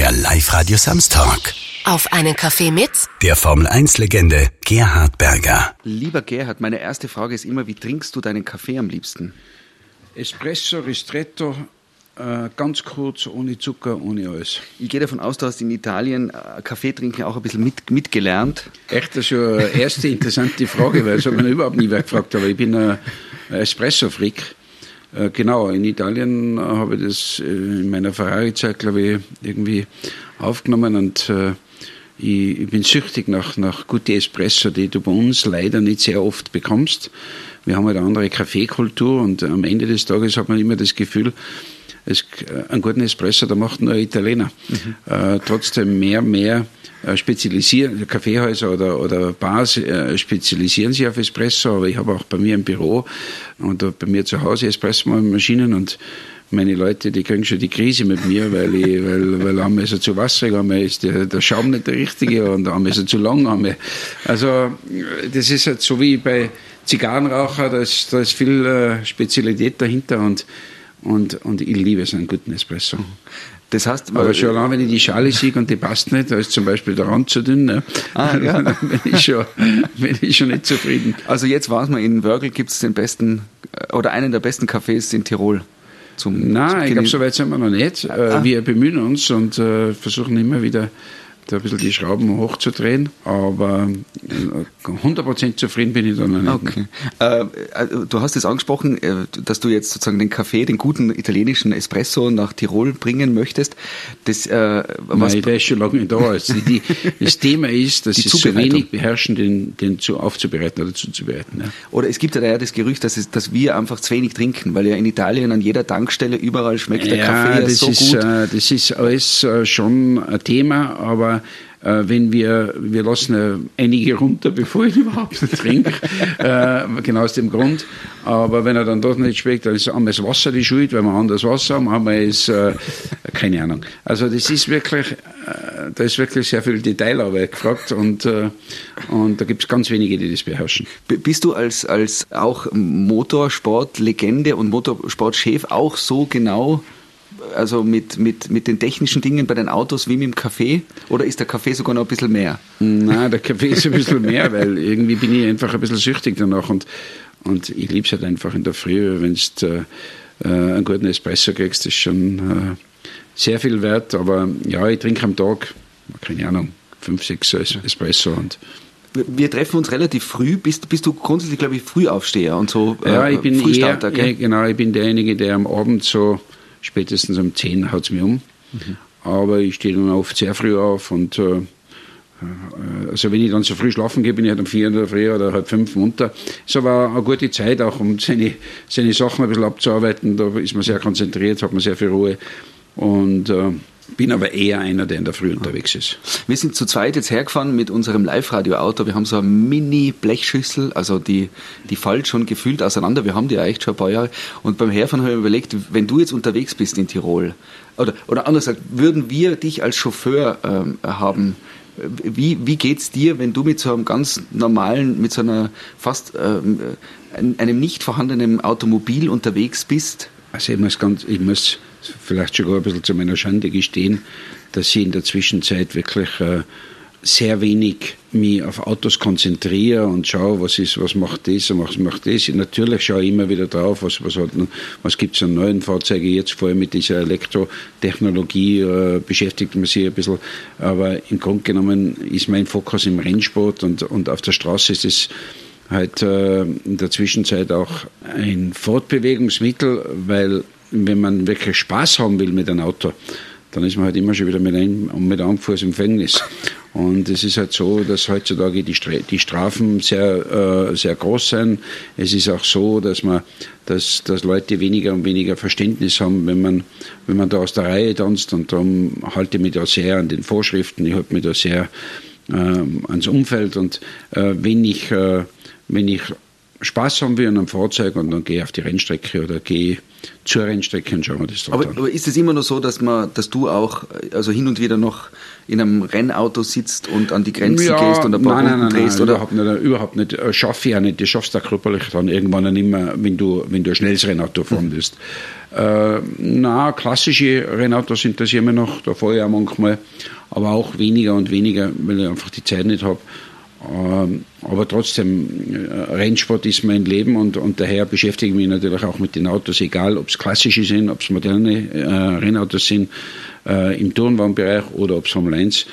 Der Live-Radio Samstag. Auf einen Kaffee mit Der Formel 1-Legende Gerhard Berger. Lieber Gerhard, meine erste Frage ist immer, wie trinkst du deinen Kaffee am liebsten? Espresso, Ristretto, äh, ganz kurz, ohne Zucker, ohne alles. Ich gehe davon aus, du hast in Italien äh, Kaffee trinken auch ein bisschen mit, mitgelernt. Echt, das ist schon eine erste interessante Frage, weil das hat mich überhaupt nie wer gefragt, aber ich bin ein Espresso-Freak. Äh, genau, in Italien äh, habe ich das äh, in meiner Ferrari-Zeit, glaube ich, irgendwie aufgenommen und ich, ich bin süchtig nach, nach guten Espresso, die du bei uns leider nicht sehr oft bekommst. Wir haben halt eine andere Kaffeekultur und am Ende des Tages hat man immer das Gefühl, es, äh, einen guten Espresso, da macht nur ein Italiener. Äh, trotzdem mehr, mehr äh, spezialisieren, Kaffeehäuser oder, oder Bars äh, spezialisieren sich auf Espresso, aber ich habe auch bei mir im Büro und bei mir zu Hause Espresso-Maschinen und meine Leute, die kriegen schon die Krise mit mir, weil ich, weil, weil einmal ist er zu wasserig, einmal ist der, der Schaum nicht der richtige und einmal ist er zu lang. Einmal. Also, das ist halt so wie bei Zigarrenraucher, da ist, da ist viel äh, Spezialität dahinter und, und, und ich liebe so einen guten Espresso. Das heißt, Aber schon allein, wenn ich die Schale sehe und die passt nicht, da ist zum Beispiel der Rand zu dünn, ne? Ah, ja. dann bin ich, schon, bin ich schon nicht zufrieden. also jetzt weiß man, in Wörgl gibt es den besten äh, oder einen der besten Cafés in Tirol. Zum, zum Nein, ich glaube, so weit sind wir noch nicht. Äh, Ah. Wir bemühen uns und äh, versuchen immer wieder da ein bisschen die Schrauben hochzudrehen, aber äh, 100% zufrieden bin ich da noch nicht. Okay. Äh, also du hast es angesprochen, äh, dass du jetzt sozusagen den Kaffee, den guten italienischen Espresso nach Tirol bringen möchtest. Das, äh, was, Nein, der ist schon lange nicht da. Also die, das Thema ist, dass Die sie so Zubereitung. wenig beherrschen, den, den zu aufzubereiten oder zuzubereiten. Ja. oder es gibt ja da das Gerücht, dass, es, dass wir einfach zu wenig trinken, weil ja in Italien an jeder Tankstelle überall schmeckt der Kaffee ja das so ist, gut. Äh, das ist alles äh, schon ein Thema, aber äh, wenn wir, wir lassen äh, einige runter, bevor ich überhaupt trinke, äh, genau aus dem Grund. Aber wenn er dann doch nicht schmeckt, dann ist einmal das Wasser die Schuld, weil wir anderes Wasser haben, einmal ist, äh, keine Ahnung. Also das ist wirklich, äh, da ist wirklich sehr viel Detailarbeit gefragt und, und da gibt es ganz wenige, die das beherrschen. Bist du als, als auch Motorsportlegende und Motorsportchef auch so genau, also mit, mit, mit den technischen Dingen bei den Autos wie mit dem Kaffee? Oder ist der Kaffee sogar noch ein bisschen mehr? Nein, der Kaffee ist ein bisschen mehr, weil irgendwie bin ich einfach ein bisschen süchtig danach und, und ich liebe es halt einfach in der Früh, wenn du äh, äh, einen guten Espresso kriegst, ist schon äh, sehr viel wert, aber ja, ich trinke am Tag, keine Ahnung, fünf, sechs Es- Espresso und Wir- treffen uns relativ früh. Bist, bist du grundsätzlich, glaube ich, Frühaufsteher und so ja, äh, ich bin eher, Frühstarter, ja, gell? genau, ich bin derjenige, der am Abend so spätestens um 10 haut es mir um. Aber ich stehe dann oft sehr früh auf und äh, äh, also wenn ich dann so früh schlafen gehe, bin ich halt um 4 in der Früh oder halb fünf munter. Ist aber eine gute Zeit auch, um seine, seine Sachen ein bisschen abzuarbeiten. Da ist man sehr konzentriert, hat man sehr viel Ruhe. Und äh, bin aber eher einer, der in der Früh unterwegs ist. Wir sind zu zweit jetzt hergefahren mit unserem Live-Radio-Auto. Wir haben so eine Mini-Blechschüssel, also die, die fällt schon gefühlt auseinander. Wir haben die ja echt schon ein paar Jahre. Und beim Herfahren habe ich mir überlegt, wenn du jetzt unterwegs bist in Tirol, oder, oder anders gesagt, würden wir dich als Chauffeur ähm, haben, wie, wie geht's dir, wenn du mit so einem ganz normalen, mit so einer fast ähm, äh, einem nicht vorhandenen Automobil unterwegs bist? Also ich muss ganz, ich muss vielleicht sogar ein bisschen zu meiner Schande gestehen, dass ich in der Zwischenzeit wirklich äh, sehr wenig mich auf Autos konzentriere und schaue, was ist, was macht das und was macht das. Natürlich schaue ich immer wieder drauf, was, was, was gibt es an neuen Fahrzeugen. Jetzt vor allem mit dieser Elektrotechnologie äh, beschäftigt man sich ein bisschen. Aber im Grunde genommen ist mein Fokus im Rennsport und, und auf der Straße ist es halt äh, in der Zwischenzeit auch ein Fortbewegungsmittel, weil wenn man wirklich Spaß haben will mit einem Auto, dann ist man halt immer schon wieder mit einem, mit einem Fuß im Gefängnis. Und es ist halt so, dass heutzutage die, die Strafen sehr, äh, sehr groß sind. Es ist auch so, dass man, dass, dass Leute weniger und weniger Verständnis haben, wenn man, wenn man da aus der Reihe tanzt. Und darum halte ich mich da sehr an den Vorschriften. Ich halte mich da sehr ähm, ans Umfeld. Und äh, wenn ich, äh, wenn ich Spaß haben will an einem Fahrzeug und dann gehe ich auf die Rennstrecke oder gehe zur Rennstrecke und schauen wir das aber, aber, ist es immer noch so, dass man, dass du auch also hin und wieder noch in einem Rennauto sitzt und an die Grenze ja, gehst und ein paar nein, Runden nein, drehst? Nein, oder? Überhaupt nicht, überhaupt nicht. Äh, Schaffe ich auch nicht. Das schaffst du auch körperlich dann irgendwann nicht mehr, wenn du, wenn du ein schnelles Rennauto fahren willst. Äh, na, klassische Rennautos interessieren mich noch, da fahre ich auch manchmal, aber auch weniger und weniger, weil ich einfach die Zeit nicht habe. Ähm, aber trotzdem, äh, Rennsport ist mein Leben und, und daher beschäftige ich mich natürlich auch mit den Autos, egal ob es klassische sind, ob es moderne äh, Rennautos sind äh, im Turnwagenbereich oder ob es Formel 1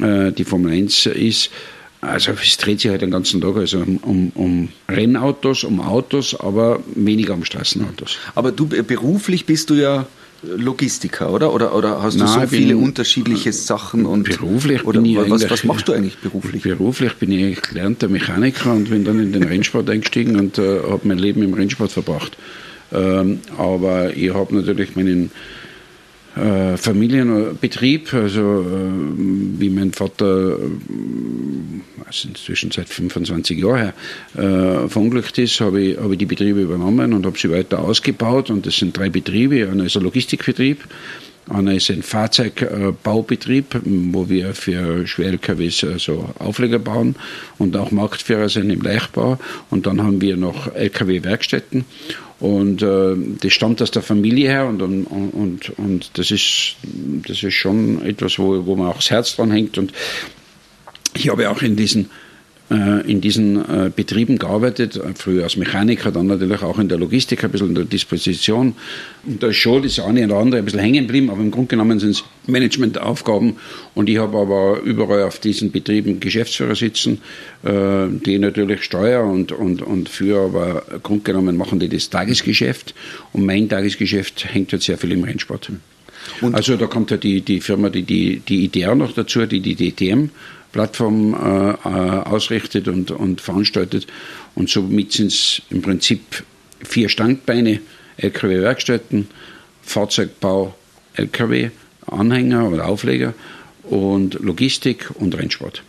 äh, die Formel 1 ist. Also es dreht sich halt den ganzen Tag also um, um, um, Rennautos, um Autos, aber weniger um Straßenautos. Aber du beruflich bist du ja Logistiker, oder? Oder, oder hast du Nein, so viele unterschiedliche Sachen und beruflich oder bin was, was machst du eigentlich beruflich? Beruflich bin ich gelernter Mechaniker und bin dann in den Rennsport eingestiegen und äh, habe mein Leben im Rennsport verbracht. Ähm, aber ich habe natürlich meinen äh, Familienbetrieb, also äh, wie mein Vater, äh, also inzwischen seit 25 Jahren her, äh, verunglückt ist, habe ich, hab ich die Betriebe übernommen und habe sie weiter ausgebaut. Und das sind drei Betriebe. Einer ist ein Logistikbetrieb, einer ist ein Fahrzeugbaubetrieb, wo wir für Schwer-LKWs also Aufleger bauen und auch Marktführer sind im Leichtbau. Und dann haben wir noch LKW-Werkstätten. Und äh, das stammt aus der Familie her und, und, und, und das, ist, das ist schon etwas, wo, wo man auch das Herz dran hängt. Und ich habe auch in diesen in diesen äh, Betrieben gearbeitet, äh, früher als Mechaniker, dann natürlich auch in der Logistik, ein bisschen in der Disposition. Und da ist schon das eine oder andere ein bisschen hängen geblieben, aber im Grunde genommen sind es Managementaufgaben. Und ich habe aber überall auf diesen Betrieben Geschäftsführer sitzen, die natürlich Steuer und, und, und für, aber im Grunde genommen machen die das Tagesgeschäft. Und mein Tagesgeschäft hängt halt sehr viel im Rennsport. Und also da kommt ja die, die Firma, die, die, die IDR noch dazu, die die DTM Plattform äh, äh, ausrichtet und, und veranstaltet. Und somit sind es im Prinzip vier Standbeine, LKW-Werkstätten, Fahrzeugbau, LKW, Anhänger oder Aufleger und Logistik und Rennsport.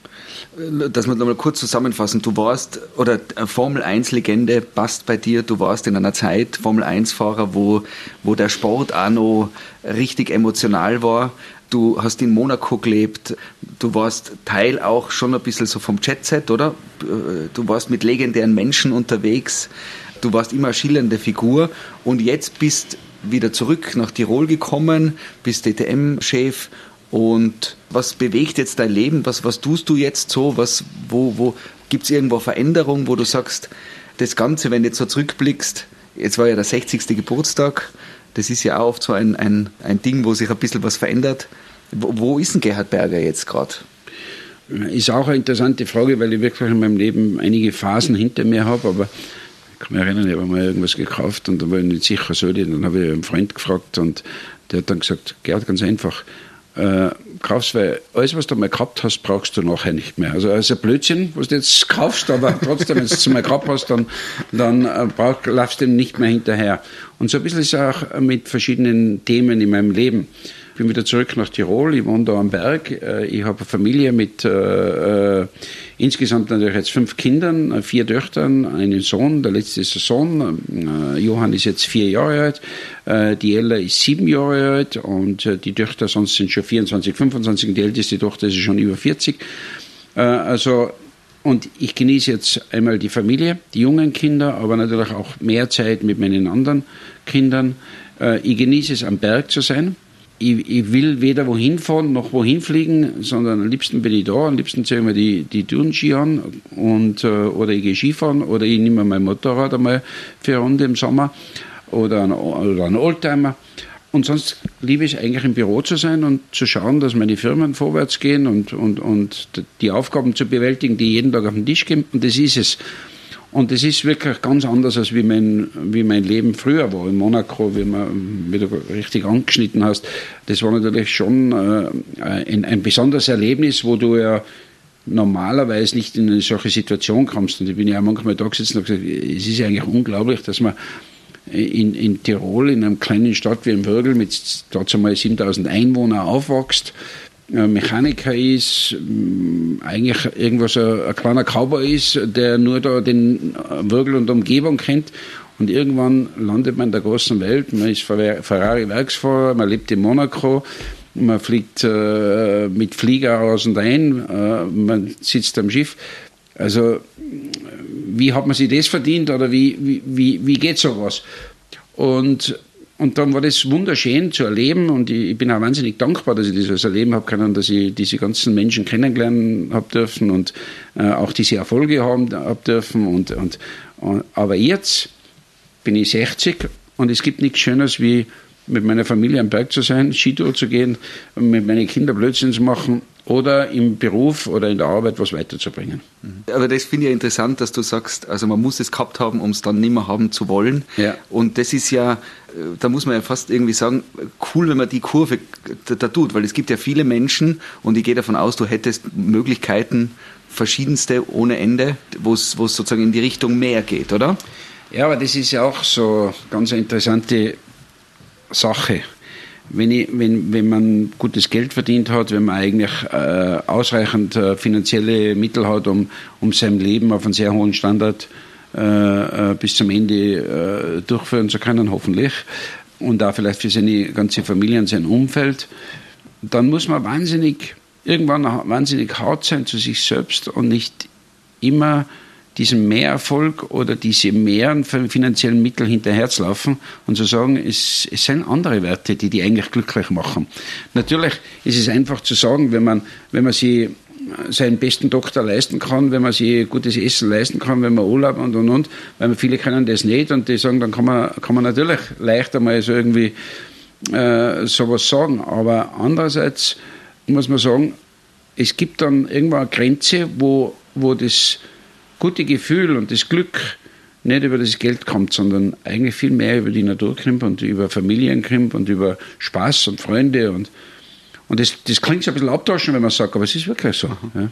Dass wir nochmal kurz zusammenfassen, du warst, oder Formel 1-Legende passt bei dir, du warst in einer Zeit Formel 1-Fahrer, wo, wo der Sport auch noch richtig emotional war. Du hast in Monaco gelebt, du warst Teil auch schon ein bisschen so vom Jet-Set, oder? Du warst mit legendären Menschen unterwegs, du warst immer eine schillernde Figur. Und jetzt bist wieder zurück nach Tirol gekommen, bist DTM-Chef und was bewegt jetzt dein Leben? Was, was tust du jetzt so? Was, wo, wo gibt es irgendwo Veränderungen, wo du sagst, das Ganze, wenn du jetzt so zurückblickst, jetzt war ja der 60. Geburtstag, das ist ja auch oft so ein, ein, ein Ding, wo sich ein bisschen was verändert. Wo, wo ist denn Gerhard Berger jetzt gerade? Ist auch eine interessante Frage, weil ich wirklich in meinem Leben einige Phasen hinter mir habe, aber ich kann mich erinnern, ich habe mal irgendwas gekauft und da war ich nicht sicher, soll ich, dann habe ich einen Freund gefragt und der hat dann gesagt, Gerhard, ganz einfach, äh, kaufst, weil alles, was du mal gehabt hast, brauchst du nachher nicht mehr. Also es ist ein Blödsinn, was du jetzt kaufst, aber trotzdem, wenn du es mal gehabt hast, dann, dann äh, brauch, laufst du nicht mehr hinterher. Und so ein bisschen ist es auch mit verschiedenen Themen in meinem Leben. Bin wieder zurück nach Tirol, ich wohne da am Berg. Äh, ich habe eine Familie mit äh, äh, insgesamt natürlich jetzt fünf Kindern, äh, vier Töchtern, einen Sohn, der letzte ist ein Sohn. Johann ist jetzt vier Jahre alt, die Ella ist sieben Jahre alt und die Töchter sonst sind schon 24, 25 und die älteste Tochter ist schon über 40. Also und ich genieße jetzt einmal die Familie, die jungen Kinder, aber natürlich auch mehr Zeit mit meinen anderen Kindern. Ich genieße es, am Berg zu sein ich, ich, will weder wohin fahren noch wohin fliegen, sondern am liebsten bin ich da, am liebsten ziehe ich mir die, die Tourenski an und, äh, oder ich gehe Skifahren oder ich nehme mein Motorrad einmal für eine Runde im Sommer oder ein, oder ein Oldtimer. Und sonst liebe ich es eigentlich im Büro zu sein und zu schauen, dass meine Firmen vorwärts gehen und, und, und die Aufgaben zu bewältigen, die jeden Tag auf den Tisch kommen. Und das ist es. Und das ist wirklich ganz anders, als wie mein, wie mein Leben früher war in Monaco, wie, man, wie du richtig angeschnitten hast. Das war natürlich schon äh, ein, ein besonderes Erlebnis, wo du ja normalerweise nicht in eine solche Situation kommst. Und ich bin ja auch manchmal da gesessen und gesagt, es ist ja eigentlich unglaublich, dass man in, in Tirol, in einer kleinen Stadt wie im Würgel mit dazu mal 7000 Einwohnern aufwächst, Mechaniker ist, mm, eigentlich irgendwas ein, ein kleiner Cowboy ist, der nur da den Würgel und Umgebung kennt. Und irgendwann landet man in der großen Welt, man ist Ferrari-Werksfahrer, man lebt in Monaco, man fliegt äh, mit Flieger aus und ein, äh, man sitzt am Schiff. Also, wie hat man sich das verdient oder wie, wie, wie, wie geht sowas? Und, und dann war das wunderschön zu erleben und ich, bin auch wahnsinnig dankbar, dass ich das erleben habe können, dass ich diese ganzen Menschen kennenlernen habe dürfen und äh, auch diese Erfolge haben hab dürfen. Und, und, und, aber jetzt bin ich 60 und es gibt nichts Schöneres wie mit meiner Familie am Berg zu sein, Skitour zu gehen, mit meinen Kindern Blödsinn zu machen oder im Beruf oder in der Arbeit was weiterzubringen. Mhm. Aber das finde ich ja interessant, dass du sagst, also man muss es gehabt haben, um es dann nicht mehr haben zu wollen. Ja. Und das ist ja, da muss man ja fast irgendwie sagen, cool, wenn man die Kurve da, da tut, weil es gibt ja viele Menschen und ich gehe davon aus, du hättest Möglichkeiten, verschiedenste ohne Ende, wo es sozusagen in die Richtung mehr geht, oder? Ja, aber das ist ja auch so ganz eine interessante Sache. Wenn, ich, wenn, wenn man gutes Geld verdient hat, wenn man eigentlich äh, ausreichend äh, finanzielle Mittel hat, um, um sein Leben auf einen sehr hohen Standard äh, äh bis zum Ende äh, durchführen zu können, hoffentlich, und auch vielleicht für seine ganze Familie und sein Umfeld, dann muss man wahnsinnig, irgendwann wahnsinnig hart sein zu sich selbst und nicht immer diesem Mehrerfolg oder diese mehren finanziellen Mittel hinterherzulaufen und zu sagen, es, es sind andere Werte, die die eigentlich glücklich machen. Natürlich ist es einfach zu sagen, wenn man, wenn man sie seinen besten Doktor leisten kann, wenn man sich gutes Essen leisten kann, wenn man Urlaub und und und, weil viele können das nicht und die sagen, dann kann man, kann man natürlich leicht einmal so irgendwie äh, sowas sagen. Aber andererseits muss man sagen, es gibt dann irgendwann eine Grenze, wo, wo das gute Gefühl und das Glück nicht über das Geld kommt, sondern eigentlich viel mehr über die Natur kommt und über Familien kommt und über Spaß und Freunde und und das, das klingt so ein bisschen abtauschen, wenn man sagt, aber es ist wirklich so. Ja.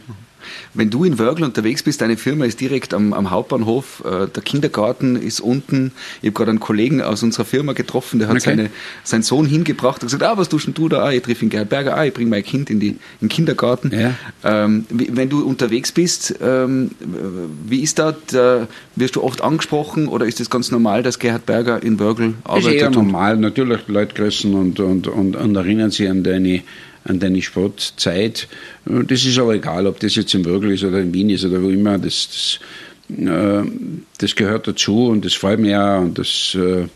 Wenn du in Wörgl unterwegs bist, deine Firma ist direkt am, am Hauptbahnhof, äh, der Kindergarten ist unten. Ich habe gerade einen Kollegen aus unserer Firma getroffen, der hat okay. seine, seinen Sohn hingebracht und gesagt, ah, was tust denn du da? Ah, ich treffe ihn Gerhard Berger, ah, ich bringe mein Kind in, die, in den Kindergarten. Ja. Ähm, wenn du unterwegs bist, ähm, wie ist das? Da wirst du oft angesprochen oder ist es ganz normal, dass Gerhard Berger in Wörgl arbeitet? Das ist eher normal. Natürlich Leute grüßen und, und, und, und erinnern sich an deine an deine Sportzeit. Das ist aber egal, ob das jetzt in Würgel ist oder in Wien ist oder wo immer. Das, das, äh, das gehört dazu und das freut mich auch und das äh,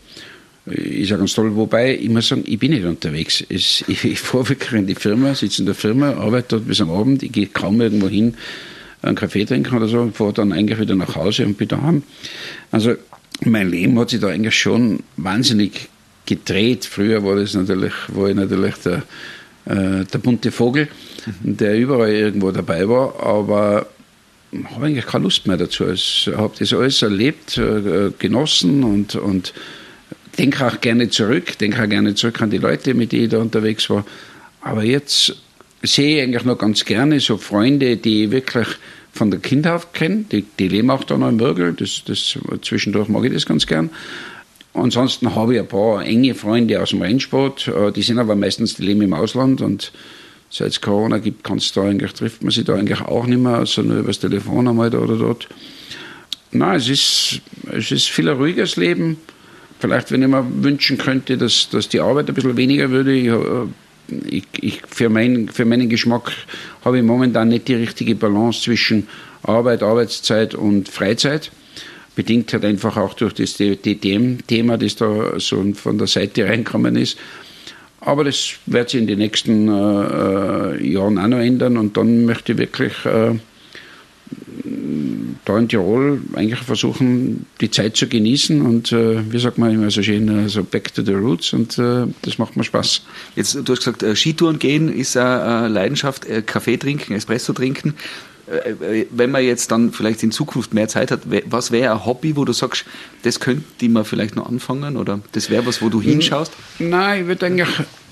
ist ja ganz toll. Wobei, ich muss sagen, ich bin nicht unterwegs. Es, ich, ich fahre wirklich in die Firma, sitze in der Firma, arbeite dort bis am Abend, ich gehe kaum irgendwo hin, einen Kaffee trinken oder so, fahre dann eigentlich wieder nach Hause und bin daheim. Also mein Leben hat sich da eigentlich schon wahnsinnig gedreht. Früher war das natürlich, war ich natürlich der äh, der bunte Vogel, der überall irgendwo dabei war, aber habe eigentlich keine Lust mehr dazu. Ich habe das alles erlebt, äh, genossen und, und denke auch gerne zurück, denke auch gerne zurück an die Leute, mit denen ich da unterwegs war. Aber jetzt sehe ich eigentlich noch ganz gerne so Freunde, die ich wirklich von der Kindheit kenne, die, die leben auch da noch im Würgel, das, das, zwischendurch mag ich das ganz gern. Ansonsten habe ich ein paar enge Freunde aus dem Rennsport, äh, die sind aber meistens, die leben im Ausland und seit es Corona gibt, kannst du eigentlich, trifft man sich da eigentlich auch nicht mehr, also nur übers Telefon einmal da oder dort. Nein, es ist, es ist viel ein ruhiges Leben. Vielleicht, wenn ich mir wünschen könnte, dass, dass die Arbeit ein bisschen weniger würde. Ich, äh, ich, ich, für, mein, für meinen Geschmack habe ich momentan nicht die richtige Balance zwischen Arbeit, Arbeitszeit und Freizeit bedingt halt einfach auch durch das DTM-Thema, das da so von der Seite reinkommen ist. Aber das wird sich in den nächsten äh, äh, Jahren auch noch ändern und dann möchte ich wirklich äh, da in Tirol eigentlich versuchen, die Zeit zu genießen und äh, wie sagt man immer so schön, äh, so back to the roots und äh, das macht mir Spaß. Jetzt, du hast gesagt, äh, Skitouren gehen ist eine Leidenschaft, Kaffee trinken, Espresso trinken. Äh, äh, wenn man jetzt dann vielleicht in Zukunft mehr Zeit hat, was wäre ein Hobby, wo du sagst, das könnte man vielleicht noch anfangen oder das wäre was, wo du hinschaust? Nein, ich würde eigentlich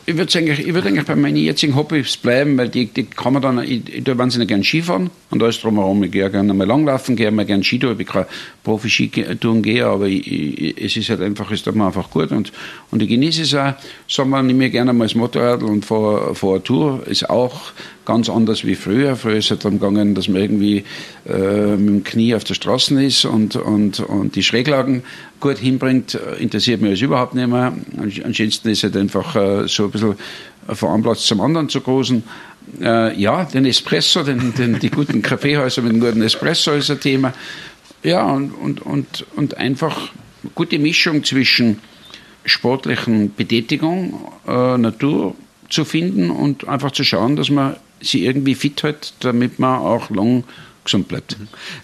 ich würde eigentlich, ich eigentlich bei meinen jetzigen Hobbys bleiben, weil die, die kann man dann, ich, ich tue wahnsinnig gerne Skifahren und alles drumherum. Ich gehe gerne mal langlaufen, gehe mal gerne Skitouren. Ich kann Profi-Skitouren gehen, aber ich, ich, es ist halt einfach, es tut mir einfach gut und, und ich genieße es auch. Sommer nehme ich gerne mal das Motorrad und fahre, fahre eine Tour. Ist auch ganz anders wie früher. Früher ist es halt darum gegangen, dass man irgendwie äh, mit dem Knie auf der Straße ist und, und, und die Schräglagen gut hinbringt, interessiert mich also überhaupt nicht mehr. Am schönsten ist halt einfach äh, so ein bisschen von einem Platz zum anderen zu großen. Äh, ja, den Espresso, den, den, die guten Kaffeehäuser mit einem guten Espresso ist ein Thema. Ja, und, und, und, und einfach gute Mischung zwischen sportlichen Betätigung, äh, Natur zu finden und einfach zu schauen, dass man sie irgendwie fit hält, damit man auch lang gesund bleibt.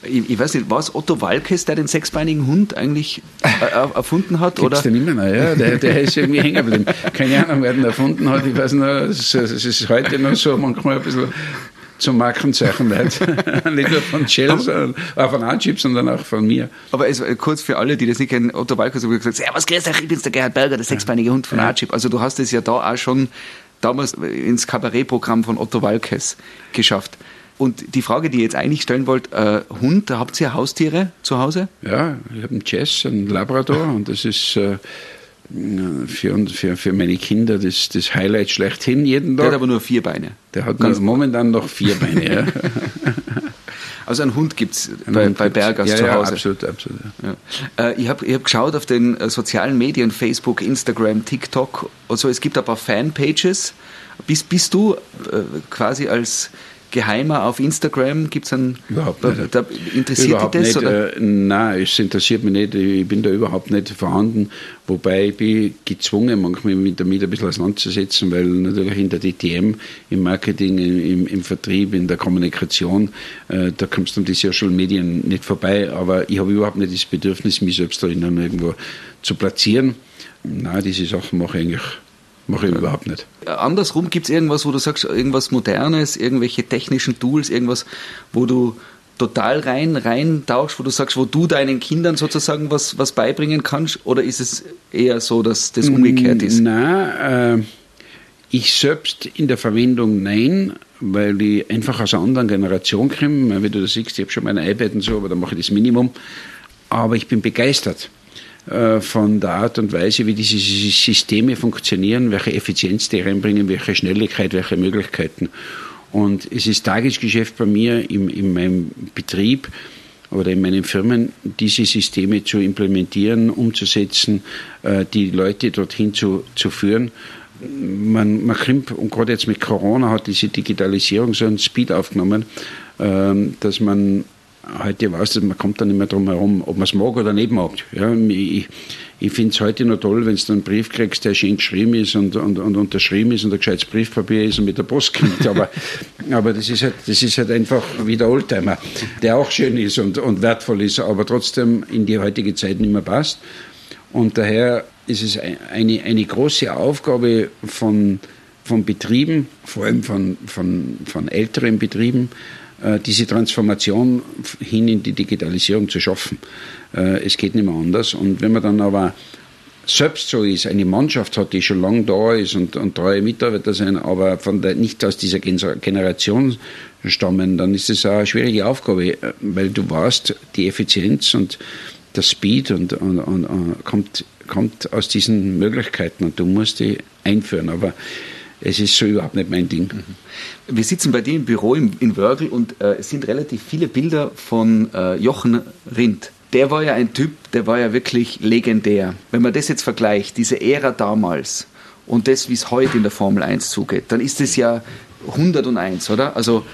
Ich, ich weiß nicht, war es Otto Walkes, der den sechsbeinigen Hund eigentlich äh, erfunden hat? Gibt's oder? den immer noch, ja. Der, der ist irgendwie hängen geblieben. Keine Ahnung, wer den erfunden hat. Ich weiß noch, es, es ist heute noch so manchmal ein bisschen zum Markenzeichen nicht. nicht nur von Shell, sondern auch von Anchip, sondern auch von mir. Aber also, kurz für alle, die das nicht kennen, Otto Walkes hat gesagt, ja, was grüß dich, ich bin's der Gerhard Berger, der sechsbeinige Hund von ja. Anchip. Also du hast es ja da auch schon damals ins Kabarettprogramm von Otto Walkes geschafft. Und die Frage, die ich jetzt eigentlich stellen wollte, äh, Hund, habt ihr Haustiere zu Hause? Ja, ich habe einen Jess, einen Labrador und das ist äh, für, für, für meine Kinder das, das Highlight schlechthin jeden Tag. Der hat aber nur vier Beine. Der hat Ganz momentan noch vier Beine, ja. Also einen Hund gibt es bei, bei Bergers ja, zu Hause. Ja, absolut, absolut. Ja. Äh, ich habe ich hab geschaut auf den äh, sozialen Medien, Facebook, Instagram, TikTok und so, es gibt ein paar Fanpages. Bist, bist du äh, quasi als geheimer auf Instagram? Gibt es einen. Überhaupt nicht. Da, interessiert überhaupt dich das? Nicht, oder? Äh, nein, es interessiert mich nicht. Ich bin da überhaupt nicht vorhanden. Wobei ich bin gezwungen, manchmal mich damit ein bisschen auseinanderzusetzen, weil natürlich in der DTM, im Marketing, im, im Vertrieb, in der Kommunikation, äh, da kommst du um die Social Medien nicht vorbei. Aber ich habe überhaupt nicht das Bedürfnis, mich selbst da irgendwo zu platzieren. Nein, diese Sachen mache ich eigentlich Mache ich überhaupt nicht. Andersrum gibt es irgendwas, wo du sagst, irgendwas Modernes, irgendwelche technischen Tools, irgendwas, wo du total rein, rein tauchst, wo du sagst, wo du deinen Kindern sozusagen was, was beibringen kannst? Oder ist es eher so, dass das umgekehrt ist? Nein, äh, ich selbst in der Verwendung nein, weil ich einfach aus einer anderen Generation komme. Wie du das siehst, ich habe schon mein iPad und so, aber da mache ich das Minimum. Aber ich bin begeistert äh, von der Art und Weise, wie diese Systeme funktionieren, welche Effizienz die reinbringen, welche Schnelligkeit, welche Möglichkeiten. Und es ist Tagesgeschäft bei mir in, in meinem Betrieb oder in meinen Firmen, diese Systeme zu implementieren, umzusetzen, äh, die Leute dorthin zu, zu führen. Man, man krimpt, und gerade jetzt mit Corona hat diese Digitalisierung so einen Speed aufgenommen, ähm, dass man heute weiß dass man kommt dann nicht mehr drum herum, ob man es mag oder nicht mag. Ja, ich ich finde es heute noch toll, wenn du einen Brief kriegst, der schön geschrieben ist und, und, und unterschrieben ist und ein gescheites Briefpapier ist und mit der Post kommt. Aber, aber das, ist halt, das ist halt einfach wie der Oldtimer, der auch schön ist und, und wertvoll ist, aber trotzdem in die heutige Zeit nicht mehr passt. Und daher ist es eine, eine große Aufgabe von, von Betrieben, vor allem von, von, von älteren Betrieben, diese Transformation hin in die Digitalisierung zu schaffen. Äh, es geht nicht mehr anders. Und wenn man dann aber selbst so ist, eine Mannschaft hat, die schon lange da ist und, und treue Mitarbeiter sind, aber von der, nicht aus dieser Generation stammen, dann ist es eine schwierige Aufgabe, äh, weil du weißt, die Effizienz und der Speed und, und, und, kommt, kommt aus diesen Möglichkeiten und du musst die einführen. Aber es ist so überhaupt nicht mein Ding. Mhm. Wir sitzen bei dir im Büro in, in Wörgl und äh, es sind relativ viele Bilder von äh, Jochen Rindt. Der war ja ein Typ, der war ja wirklich legendär. Wenn man das jetzt vergleicht, diese Ära damals und das, wie es heute in der Formel 1 zugeht, dann ist es ja 101, oder? Also,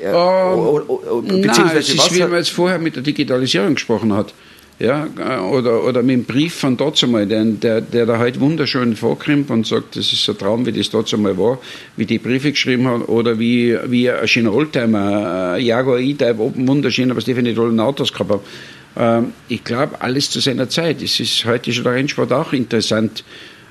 äh, um, oh, oh, oh, beziehungsweise nein, es ist, wie man jetzt vorher mit der Digitalisierung gesprochen hat ja, oder, oder mit dem Brief von dort einmal, der, der, der da halt wunderschön vorkommt und sagt, das ist ein Traum, wie das dort einmal war, wie die Briefe geschrieben hat, oder wie, wie ein schöner Oldtimer, ein Jaguar E-Type, oben wunderschön, was die für eine tollen Autos gehabt haben. Ähm, ich glaube, alles zu seiner Zeit. Es ist heute schon der Rennsport auch interessant,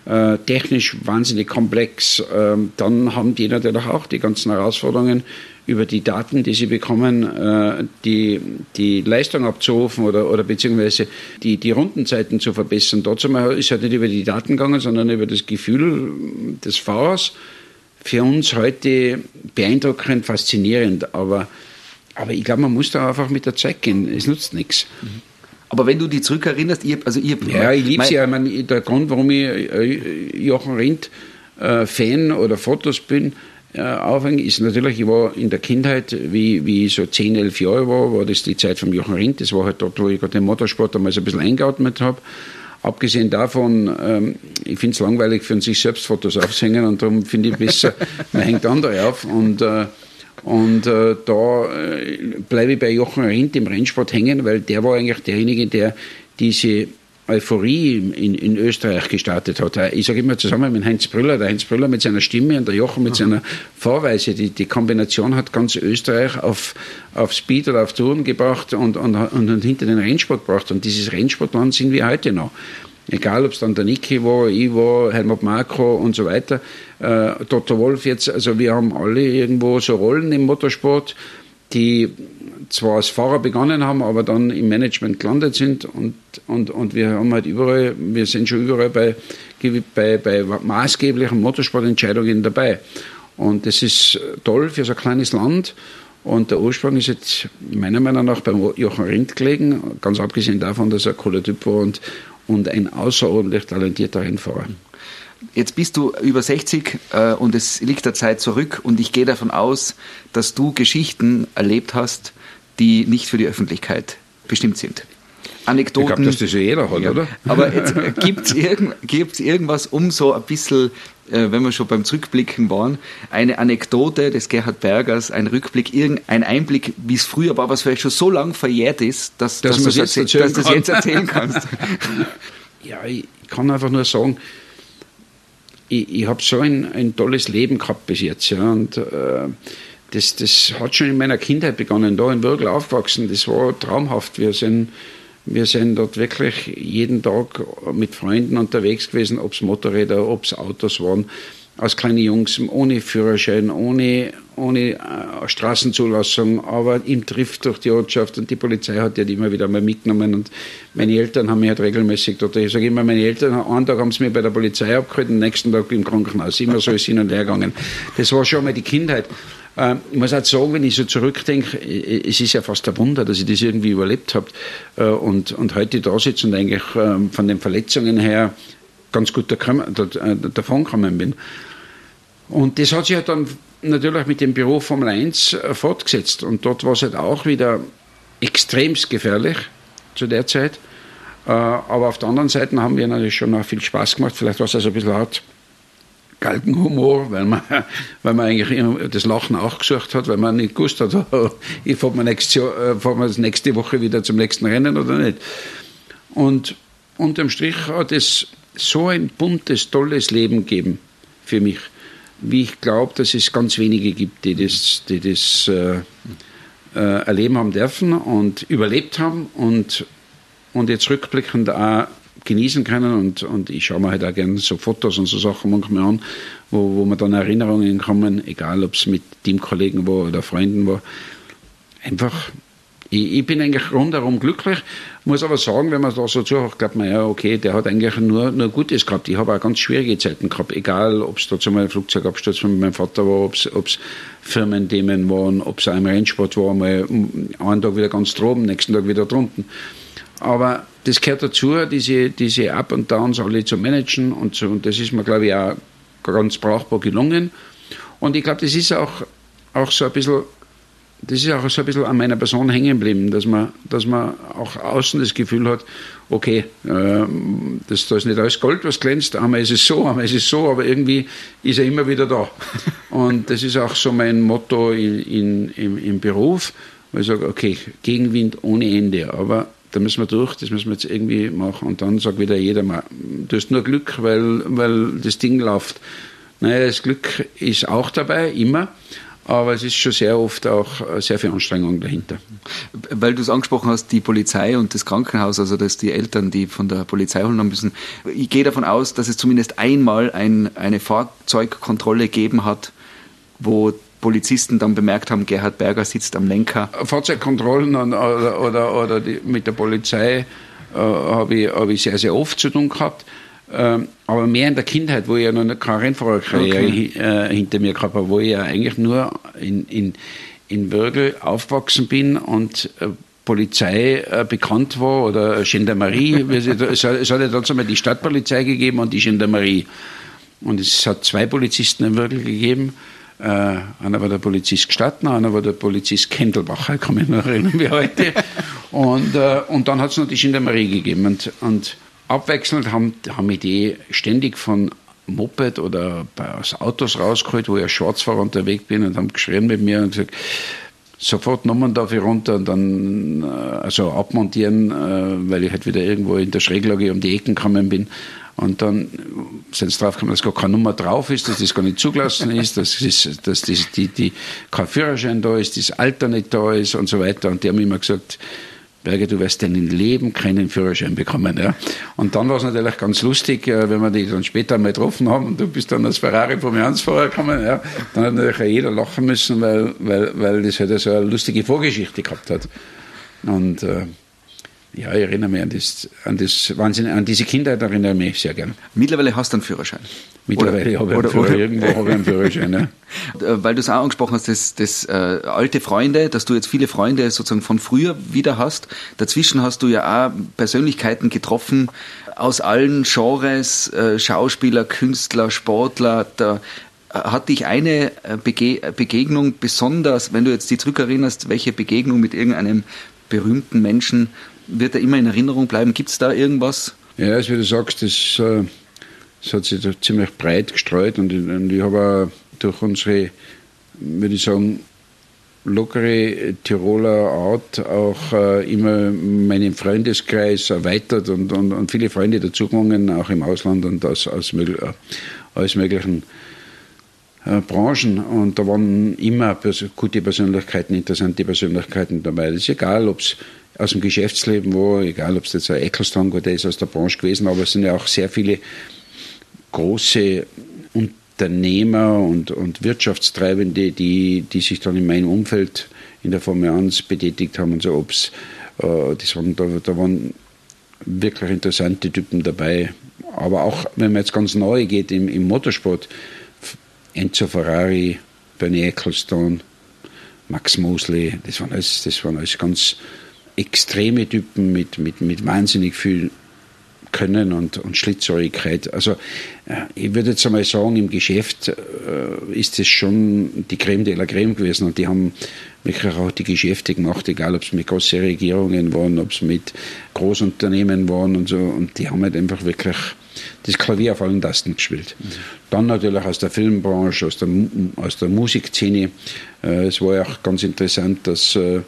äh, technisch wahnsinnig komplex. Ähm, dann haben die natürlich auch die ganzen Herausforderungen, über die Daten, die sie bekommen, äh, die, die Leistung abzurufen oder, oder beziehungsweise die, die Rundenzeiten zu verbessern. Dazu ist halt nicht über die Daten gegangen, sondern über das Gefühl des Fahrers. Für uns heute beeindruckend, faszinierend, aber, aber ich glaube, man muss da einfach mit der Zeit gehen. Es nutzt nichts. Aber wenn du dich zurückerinnerst, ich, also ich, Ja, ich liebe sie ja. Ich meine, der Grund, warum ich äh, Jochen Rindt äh, Fan oder Fotos bin, äh, aufhängen, ist natürlich, ich war in der Kindheit, wie, wie ich so 10, 11 Jahre war, war das die Zeit vom Jochen Rindt. Das war halt dort, wo ich gerade den Motorsport einmal so ein bisschen eingeatmet habe. Abgesehen davon, ähm, ich finde es langweilig, für sich selbst Fotos aufzuhängen und darum finde ich besser, man hängt andere auf. Und, äh, und äh, da äh, bleibe ich bei Jochen Rindt im Rennsport hängen, weil der war eigentlich derjenige, der diese Euphorie in, in Österreich gestartet hat. Ich sage immer zusammen mit Heinz Brüller, der Heinz Brüller mit seiner Stimme und der Jochen mit seiner Fahrweise, die, die Kombination hat ganz Österreich auf, auf Speed oder auf Touren gebracht und, und, und, und hinter den Rennsport gebracht. Und dieses Rennsportland sind wir heute noch. Egal, ob es dann der Niki war, ich war, Helmut Marko und so weiter, äh, Dr. Wolf jetzt, also wir haben alle irgendwo so Rollen im Motorsport, die zwar als Fahrer begonnen haben, aber dann im Management gelandet sind und, und, und wir haben halt überall, wir sind schon überall bei, bei, bei maßgeblichen Motorsportentscheidungen dabei. Und das ist toll für so ein kleines Land. Und der Ursprung ist jetzt meiner Meinung nach beim Jochen Rindt gelegen, ganz abgesehen davon, dass er cooler Typ war und, und ein außerordentlich talentierter Rennfahrer. Jetzt bist du über 60 äh, und es liegt der Zeit zurück und ich gehe davon aus, dass du Geschichten erlebt hast, die nicht für die Öffentlichkeit bestimmt sind. Anekdoten. Ich glaube, dass das ja jeder hat, ja. oder? Aber gibt es irgend, irgendwas, um so ein bisschen, äh, wenn wir schon beim Zurückblicken waren, eine Anekdote des Gerhard Bergers, ein Rückblick, irgendein Einblick, wie es früher war, was vielleicht schon so lang verjährt ist, dass, dass, dass du es jetzt, dass jetzt erzählen kannst. ja, ich kann einfach nur sagen, ich, ich habe so ein, ein tolles Leben gehabt bis jetzt. Ja, und äh, das, das hat schon in meiner Kindheit begonnen, da in Würgel aufgewachsen. Das war traumhaft. Wir sind, wir sind dort wirklich jeden Tag mit Freunden unterwegs gewesen, ob es Motorräder, ob es Autos waren, als kleine Jungs, ohne Führerschein, ohne, ohne äh, Straßenzulassung, aber im Drift durch die Ortschaft und die Polizei hat ja immer wieder mal mitgenommen und meine Eltern haben mich halt regelmäßig dort, ich sage immer, meine Eltern, einen Tag haben sie mich bei der Polizei abgeholt, den nächsten Tag im Krankenhaus, immer so ist hin und her gegangen. Das war schon mal die Kindheit. Ähm, ich muss auch sagen, wenn ich so zurückdenke, es ist ja fast ein Wunder, dass ich das irgendwie überlebt habe äh, und, und heute da sitze und eigentlich ähm, von den Verletzungen her ganz gut äh, davon gekommen bin. Und das hat sich halt dann natürlich mit dem Büro Formel 1 äh, fortgesetzt und dort war es halt auch wieder extremst gefährlich zu der Zeit. Aber auf der anderen Seite haben wir natürlich schon auch viel Spaß gemacht. Vielleicht war es also ein bisschen hart Galgenhumor, weil man, weil man eigentlich das Lachen auch gesucht hat, weil man nicht gewusst hat, ich fahre mir, nächstes Jahr, fahr mir nächste Woche wieder zum nächsten Rennen oder nicht. Und unterm Strich hat es so ein buntes, tolles Leben gegeben für mich, wie ich glaube, dass es ganz wenige gibt, die das, die das äh, äh, erleben haben dürfen und überlebt haben und, und jetzt rückblickend auch genießen können. Und, und ich schaue mir halt auch gerne so Fotos und so Sachen manchmal an, wo, wo mir dann Erinnerungen kommen, egal ob es mit Teamkollegen war oder Freunden war. Einfach, ich, ich bin eigentlich rundherum glücklich, muss aber sagen, wenn man da so zuhört, glaubt man, ja, okay, der hat eigentlich nur, nur Gutes gehabt. Ich habe auch ganz schwierige Zeiten gehabt, egal ob es da zum Beispiel Flugzeugabsturz mit meinem Vater war, ob es Firmenthemen waren, ob es auch im Rennsport war, mal einen Tag wieder ganz droben, nächsten Tag wieder drunten. Aber das gehört dazu, diese, diese Up und Downs alle zu managen und, so, und das ist mir, glaube ich, auch ganz brauchbar gelungen. Und ich glaube, das ist auch, auch so ein bisschen, das ist auch so ein bisschen an meiner Person hängen geblieben, dass man, dass man auch außen das Gefühl hat, okay, äh, das, das ist nicht alles Gold, was glänzt, einmal ist es so, einmal ist es so, aber irgendwie ist er immer wieder da. Und das ist auch so mein Motto in, in, im, im Beruf, wo ich sage, okay, Gegenwind ohne Ende, aber da müssen wir durch, das müssen wir jetzt irgendwie machen. Und dann sagt wieder jeder mal, du hast nur Glück, weil, weil das Ding läuft. Naja, das Glück ist auch dabei, immer. Aber es ist schon sehr oft auch sehr viel Anstrengung dahinter. Weil du es angesprochen hast, die Polizei und das Krankenhaus, also dass die Eltern, die von der Polizei holen müssen. Ich gehe davon aus, dass es zumindest einmal ein, eine Fahrzeugkontrolle gegeben hat, wo Polizisten dann bemerkt haben, Gerhard Berger sitzt am Lenker. Fahrzeugkontrollen oder, oder, oder die, mit der Polizei äh, habe ich, hab ich sehr, sehr oft zu tun gehabt. Ähm, aber mehr in der Kindheit, wo ich ja noch keine Rennfahrerkarriere okay. äh, hinter mir gehabt habe, wo ich ja eigentlich nur in, in, in Würgel aufgewachsen bin und äh, Polizei äh, bekannt war oder Gendarmerie. es, hat, es hat ja dazu mal die Stadtpolizei gegeben und die Gendarmerie. Und es hat zwei Polizisten in Würgel gegeben Äh, einer war der Polizist Gstattner, einer war der Polizist Kendelbacher, kann mich noch erinnern wie heute. Und, äh, und dann hat es noch die Gendarmerie gegeben. Und, und abwechselnd haben, haben mich die ständig von Moped oder aus Autos rausgeholt, wo ich als Schwarzfahrer unterwegs bin und haben geschrien mit mir und gesagt, sofort Nummern darf ich runter und dann äh, also abmontieren, äh, weil ich halt wieder irgendwo in der Schräglage um die Ecken gekommen bin. Und dann sind sie draufgekommen, dass gar keine Nummer drauf ist, dass das gar nicht zugelassen ist, dass, ist, dass die, die, die, kein Führerschein da ist, das Alter nicht da ist und so weiter. Und die haben immer gesagt, Berger, du wirst dein Leben keinen Führerschein bekommen. Ja. Und dann war es natürlich ganz lustig, äh, wenn wir die dann später mal getroffen haben und du bist dann als Ferrari vom Jansfahrer gekommen. Ja. Dann hat natürlich jeder lachen müssen, weil, weil, weil das halt so eine lustige Vorgeschichte gehabt hat. Und äh, ja, ich erinnere mich an das, an das Wahnsinn, an diese Kindheit erinnere ich mich sehr gern. Mittlerweile hast du einen Führerschein. Mittlerweile habe ich einen Führerschein, irgendwo habe ich einen Führerschein. Ja. Äh, weil du es auch angesprochen hast, das, das äh, alte Freunde, dass du jetzt viele Freunde sozusagen von früher wieder hast. Dazwischen hast du ja auch Persönlichkeiten getroffen aus allen Genres, äh, Schauspieler, Künstler, Sportler. Da äh, hat dich eine äh, Bege Begegnung besonders, wenn du jetzt die zurückerinnerst, welche Begegnung mit irgendeinem berühmten Menschen wird er immer in Erinnerung bleiben? Gibt es da irgendwas? Ja, als wie du sagst, das, äh, das hat sich ziemlich breit gestreut und, und ich habe durch unsere, würde ich sagen, lockere Tiroler Art auch äh, immer meinen Freundeskreis erweitert und, und, und viele Freunde dazugewonnen, auch im Ausland und aus, aus, aus möglichen äh, Branchen. Und da waren immer gute Persönlichkeiten, interessante Persönlichkeiten dabei. Das ist egal, ob es aus dem Geschäftsleben war, egal ob es jetzt ein Eccleston war, der ist aus der Branche gewesen, aber es sind ja auch sehr viele große Unternehmer und, und Wirtschaftstreibende, die, die sich dann in meinem Umfeld in der Formel 1 betätigt haben und so, ob's, äh, das waren, da, da waren wirklich interessante Typen dabei. Aber auch, wenn man jetzt ganz neu geht im, im Motorsport, Enzo Ferrari, Bernie Ecclestone, Max Mosley, das waren alles, das waren alles ganz extreme Typen mit, mit, mit wahnsinnig viel können und, und Schlitzohrigkeit. Also äh, ich würde jetzt einmal sagen, im Geschäft äh, ist es schon die Creme de la Creme gewesen und die haben wirklich auch die Geschäfte gemacht, egal ob es mit großen Regierungen waren, ob es mit Großunternehmen waren und so und die haben halt einfach wirklich das Klavier auf allen Tasten gespielt. Mhm. Dann natürlich aus der Filmbranche, aus der, aus der Musikszene. Äh, es war ja auch ganz interessant, dass äh,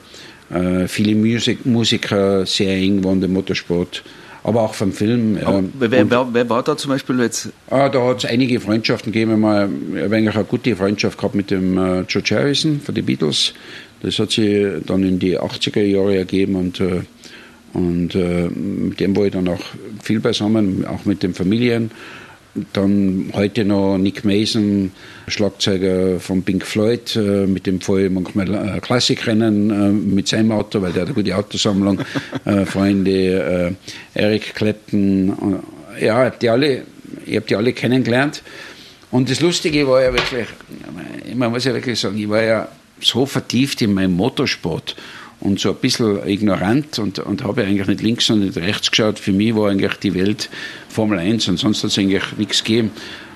viele Musik, Musiker sehr eng waren im Motorsport, aber auch vom Film. Ja. Wer, wer, wer, war da zum Beispiel jetzt? Ah, da hat es einige Freundschaften gegeben. Mal, ich habe eigentlich eine gute Freundschaft gehabt mit dem äh, George Harrison von den Beatles. Das hat sich dann in die 80er Jahre ergeben und, äh, und äh, mit dem war ich dann auch viel beisammen, auch mit den Familien. Dann heute noch Nick Mason, Schlagzeuger von Pink Floyd, äh, mit dem fahre ich manchmal äh, Klassikrennen äh, mit seinem Auto, weil der hat eine gute Autosammlung. Freunde, Eric Clapton, ja, die alle, ich habe die alle kennengelernt. Und das Lustige war ja wirklich, man muss ja wirklich sagen, ich war ja so vertieft in meinem Motorsport und so ein bisschen ignorant und, und habe eigentlich nicht links und nicht rechts geschaut. Für mich war eigentlich die Welt Formel 1 und sonst hat es eigentlich nichts gegeben.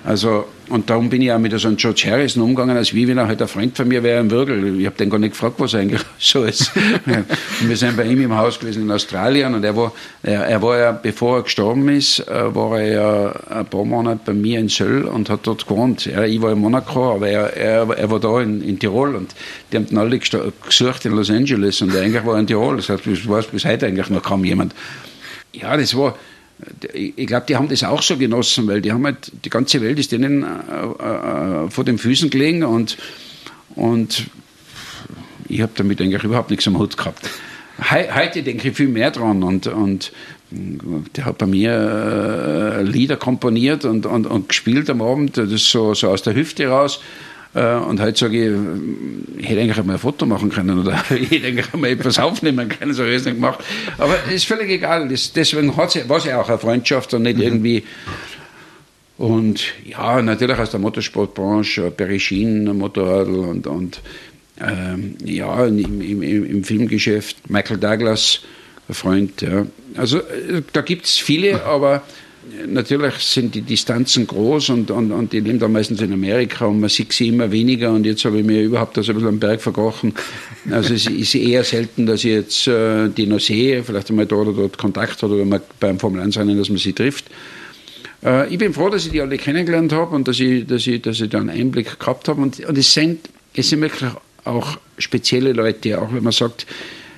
Also, und darum bin ich auch mit so einem George Harrison umgegangen, als wie wenn er halt ein Freund von mir wäre, ein Würgel. Ich habe den gar nicht gefragt, was eigentlich so ist. und wir sind bei ihm im Haus gewesen in Australien und er war, er, er war ja, bevor er gestorben ist, äh, war er ja ein paar Monate bei mir in Söll und hat dort gewohnt. Ja, ich war in Monaco, aber er, er, er war da in, in Tirol und die haben dann alle gesucht in Los Angeles und eigentlich war er in Tirol. Das heißt, das weiß bis heute eigentlich noch kaum jemand. Ja, das war, ich glaube, die haben das auch so genossen, weil die haben halt, die ganze Welt ist denen äh, äh, vor den Füßen gelegen und, und ich habe damit eigentlich überhaupt nichts am Hut gehabt. He heute denke ich viel mehr dran und, und der hat bei mir äh, Lieder komponiert und, und, und gespielt am Abend, das so, so aus der Hüfte raus. Äh, und heute sage ich, ich hätte eigentlich einmal ein Foto machen können oder ich hätte eigentlich einmal etwas aufnehmen können, so habe ich es nicht gemacht. Aber ist völlig egal. Das, deswegen war es ja auch eine Freundschaft und nicht mhm. irgendwie. Und ja, natürlich aus der Motorsportbranche, Perischin, Motorradl und, und ähm, ja, im, im, im, Filmgeschäft, Michael Douglas, ein Freund. Ja. Also äh, da gibt es viele, aber natürlich sind die Distanzen groß und, und, und die leben da meistens in Amerika und man sieht sie immer weniger und jetzt habe ich mir überhaupt das ein bisschen am Berg verkrochen. Also es ist eher selten, dass ich jetzt äh, die noch sehe, vielleicht einmal da oder dort Kontakt hat oder man beim Formel 1 Rennen, dass man sie trifft. Äh, ich bin froh, dass ich die alle kennengelernt habe und dass ich, dass ich, dass ich da einen Einblick gehabt habe und, und es sind, es sind wirklich auch spezielle Leute, auch wenn man sagt,